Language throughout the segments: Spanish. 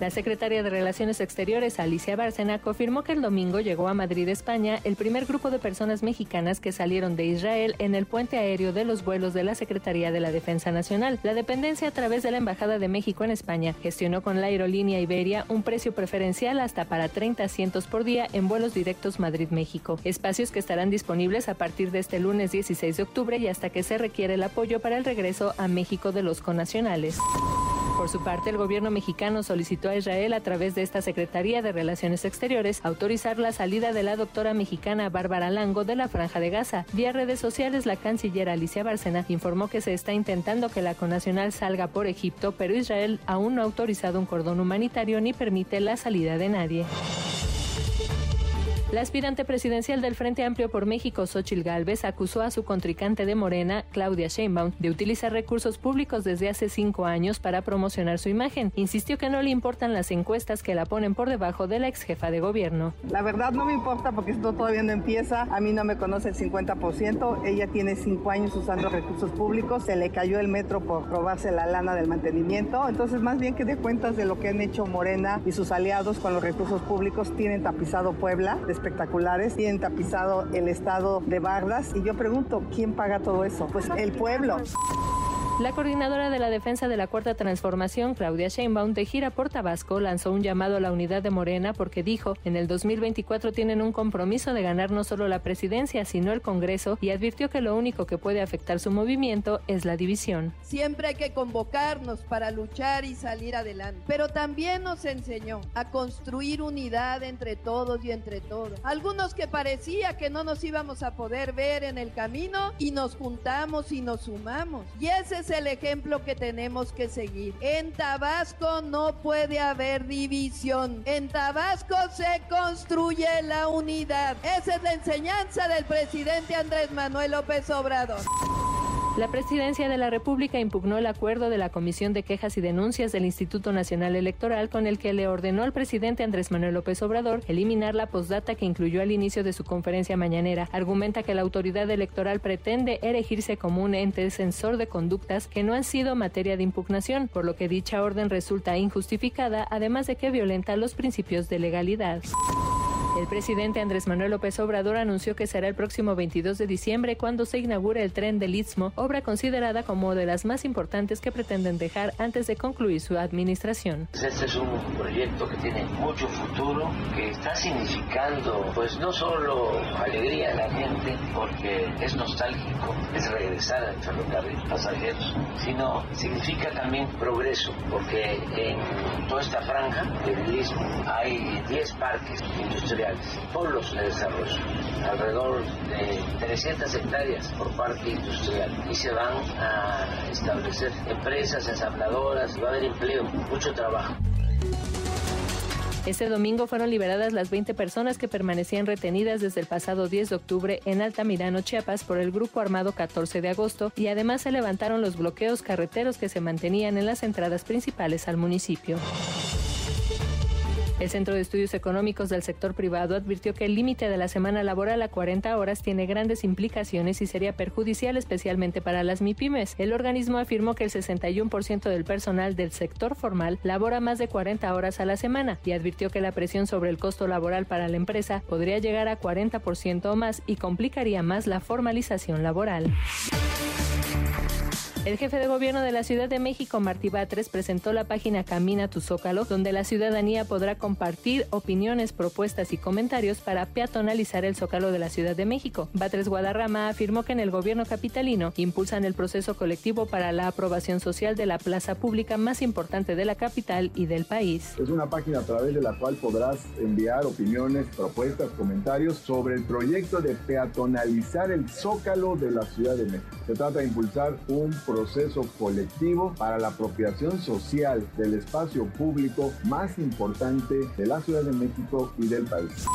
La secretaria de Relaciones Exteriores, Alicia Bárcena, confirmó que el domingo llegó a Madrid, España, el primer grupo de personas mexicanas que salieron de Israel en el puente aéreo de los vuelos de la Secretaría de la Defensa Nacional. La dependencia, a través de la Embajada de México en España, gestionó con la aerolínea Iberia un precio preferencial hasta para 30 asientos por día en vuelos directos Madrid-México. Espacios que estarán disponibles a partir de este lunes 16 de octubre y hasta que se requiere el apoyo para el regreso a México de los conacionales. Por su parte, el gobierno mexicano solicitó a Israel a través de esta Secretaría de Relaciones Exteriores autorizar la salida de la doctora mexicana Bárbara Lango de la Franja de Gaza. Vía redes sociales, la canciller Alicia Bárcena informó que se está intentando que la conacional salga por Egipto, pero Israel aún no ha autorizado un cordón humanitario ni permite la salida de nadie. La aspirante presidencial del Frente Amplio por México, Xochil Gálvez, acusó a su contrincante de Morena, Claudia Sheinbaum, de utilizar recursos públicos desde hace cinco años para promocionar su imagen. Insistió que no le importan las encuestas que la ponen por debajo de la ex jefa de gobierno. La verdad no me importa porque esto todavía no empieza. A mí no me conoce el 50%. Ella tiene cinco años usando recursos públicos. Se le cayó el metro por robarse la lana del mantenimiento. Entonces, más bien que dé cuentas de lo que han hecho Morena y sus aliados con los recursos públicos. Tienen tapizado Puebla espectaculares, tienen tapizado el estado de Bardas y yo pregunto, ¿quién paga todo eso? Pues el pueblo. La coordinadora de la defensa de la Cuarta Transformación, Claudia Sheinbaum, de gira por Tabasco, lanzó un llamado a la unidad de Morena porque dijo, en el 2024 tienen un compromiso de ganar no solo la presidencia, sino el Congreso, y advirtió que lo único que puede afectar su movimiento es la división. Siempre hay que convocarnos para luchar y salir adelante, pero también nos enseñó a construir unidad entre todos y entre todos. Algunos que parecía que no nos íbamos a poder ver en el camino y nos juntamos y nos sumamos. Y ese es el ejemplo que tenemos que seguir. En Tabasco no puede haber división. En Tabasco se construye la unidad. Esa es la enseñanza del presidente Andrés Manuel López Obrador. La presidencia de la República impugnó el acuerdo de la Comisión de Quejas y Denuncias del Instituto Nacional Electoral con el que le ordenó al presidente Andrés Manuel López Obrador eliminar la postdata que incluyó al inicio de su conferencia mañanera. Argumenta que la autoridad electoral pretende erigirse como un ente censor de conductas que no han sido materia de impugnación, por lo que dicha orden resulta injustificada, además de que violenta los principios de legalidad. El presidente Andrés Manuel López Obrador anunció que será el próximo 22 de diciembre cuando se inaugure el tren del Istmo, obra considerada como de las más importantes que pretenden dejar antes de concluir su administración. Este es un proyecto que tiene mucho futuro, que está significando pues no solo alegría a la gente porque es nostálgico, es regresar al ferrocarril pasajeros, sino significa también progreso porque en toda esta franja del Istmo hay 10 parques industriales polos de desarrollo, alrededor de 300 hectáreas por parque industrial y se van a establecer empresas ensambladoras, va a haber empleo, mucho trabajo. Este domingo fueron liberadas las 20 personas que permanecían retenidas desde el pasado 10 de octubre en Altamirano, Chiapas, por el grupo armado 14 de agosto y además se levantaron los bloqueos carreteros que se mantenían en las entradas principales al municipio. El Centro de Estudios Económicos del Sector Privado advirtió que el límite de la semana laboral a 40 horas tiene grandes implicaciones y sería perjudicial especialmente para las MIPIMES. El organismo afirmó que el 61% del personal del sector formal labora más de 40 horas a la semana y advirtió que la presión sobre el costo laboral para la empresa podría llegar a 40% o más y complicaría más la formalización laboral. El jefe de gobierno de la Ciudad de México, Martí Batres, presentó la página Camina tu Zócalo, donde la ciudadanía podrá compartir opiniones, propuestas y comentarios para peatonalizar el Zócalo de la Ciudad de México. Batres Guadarrama afirmó que en el gobierno capitalino impulsan el proceso colectivo para la aprobación social de la plaza pública más importante de la capital y del país. Es una página a través de la cual podrás enviar opiniones, propuestas, comentarios sobre el proyecto de peatonalizar el Zócalo de la Ciudad de México. Se trata de impulsar un proceso colectivo para la apropiación social del espacio público más importante de la Ciudad de México y del país.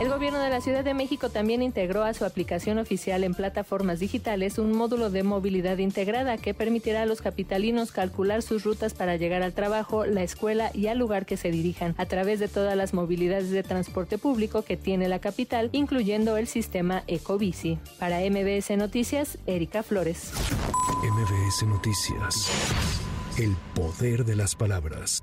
El gobierno de la Ciudad de México también integró a su aplicación oficial en plataformas digitales un módulo de movilidad integrada que permitirá a los capitalinos calcular sus rutas para llegar al trabajo, la escuela y al lugar que se dirijan a través de todas las movilidades de transporte público que tiene la capital, incluyendo el sistema Ecobici. Para MBS Noticias, Erika Flores. MBS Noticias. El poder de las palabras.